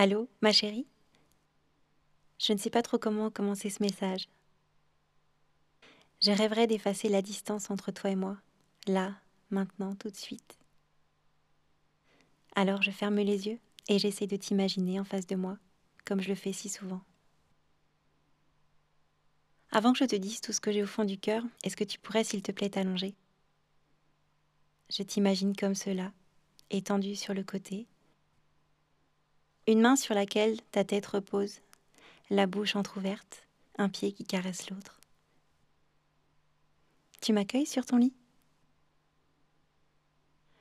Allô, ma chérie? Je ne sais pas trop comment commencer ce message. Je rêverais d'effacer la distance entre toi et moi, là, maintenant, tout de suite. Alors je ferme les yeux et j'essaie de t'imaginer en face de moi, comme je le fais si souvent. Avant que je te dise tout ce que j'ai au fond du cœur, est-ce que tu pourrais, s'il te plaît, t'allonger? Je t'imagine comme cela, étendu sur le côté, une main sur laquelle ta tête repose, la bouche entr'ouverte, un pied qui caresse l'autre. Tu m'accueilles sur ton lit?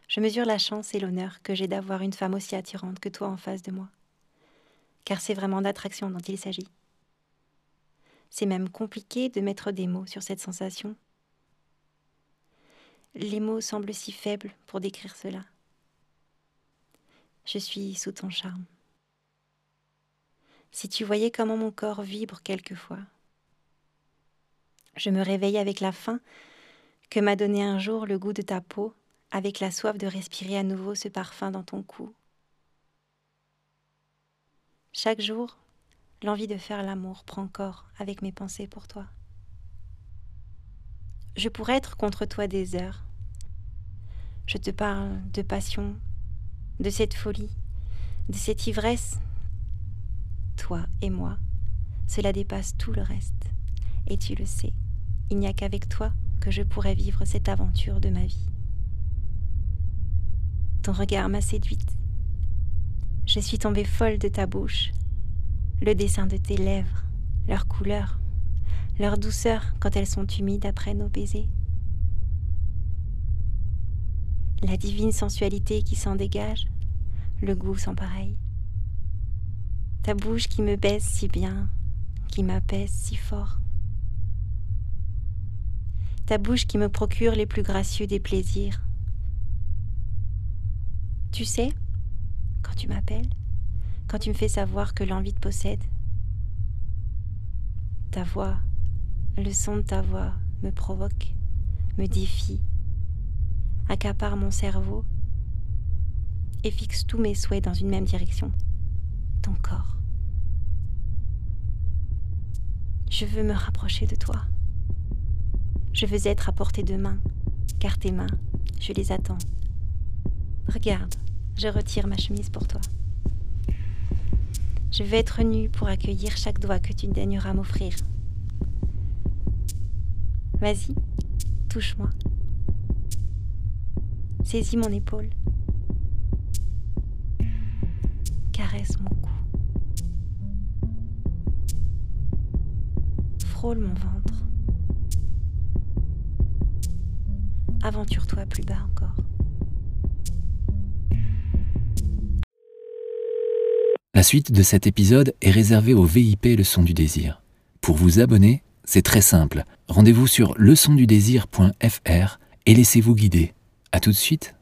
Je mesure la chance et l'honneur que j'ai d'avoir une femme aussi attirante que toi en face de moi, car c'est vraiment d'attraction dont il s'agit. C'est même compliqué de mettre des mots sur cette sensation. Les mots semblent si faibles pour décrire cela. Je suis sous ton charme. Si tu voyais comment mon corps vibre quelquefois. Je me réveille avec la faim que m'a donné un jour le goût de ta peau, avec la soif de respirer à nouveau ce parfum dans ton cou. Chaque jour, l'envie de faire l'amour prend corps avec mes pensées pour toi. Je pourrais être contre toi des heures. Je te parle de passion, de cette folie, de cette ivresse. Toi et moi, cela dépasse tout le reste. Et tu le sais, il n'y a qu'avec toi que je pourrais vivre cette aventure de ma vie. Ton regard m'a séduite. Je suis tombée folle de ta bouche, le dessin de tes lèvres, leur couleur, leur douceur quand elles sont humides après nos baisers. La divine sensualité qui s'en dégage, le goût sans pareil. Ta bouche qui me baisse si bien, qui m'apaise si fort. Ta bouche qui me procure les plus gracieux des plaisirs. Tu sais, quand tu m'appelles, quand tu me fais savoir que l'envie te possède. Ta voix, le son de ta voix me provoque, me défie, accapare mon cerveau et fixe tous mes souhaits dans une même direction, ton corps. Je veux me rapprocher de toi. Je veux être à portée de main, car tes mains, je les attends. Regarde, je retire ma chemise pour toi. Je vais être nue pour accueillir chaque doigt que tu daigneras m'offrir. Vas-y, touche-moi. Saisis mon épaule. Caresse mon cou. Mon ventre. Aventure-toi plus bas encore. La suite de cet épisode est réservée au VIP Leçon du désir. Pour vous abonner, c'est très simple. Rendez-vous sur leçondudésir.fr et laissez-vous guider. À tout de suite.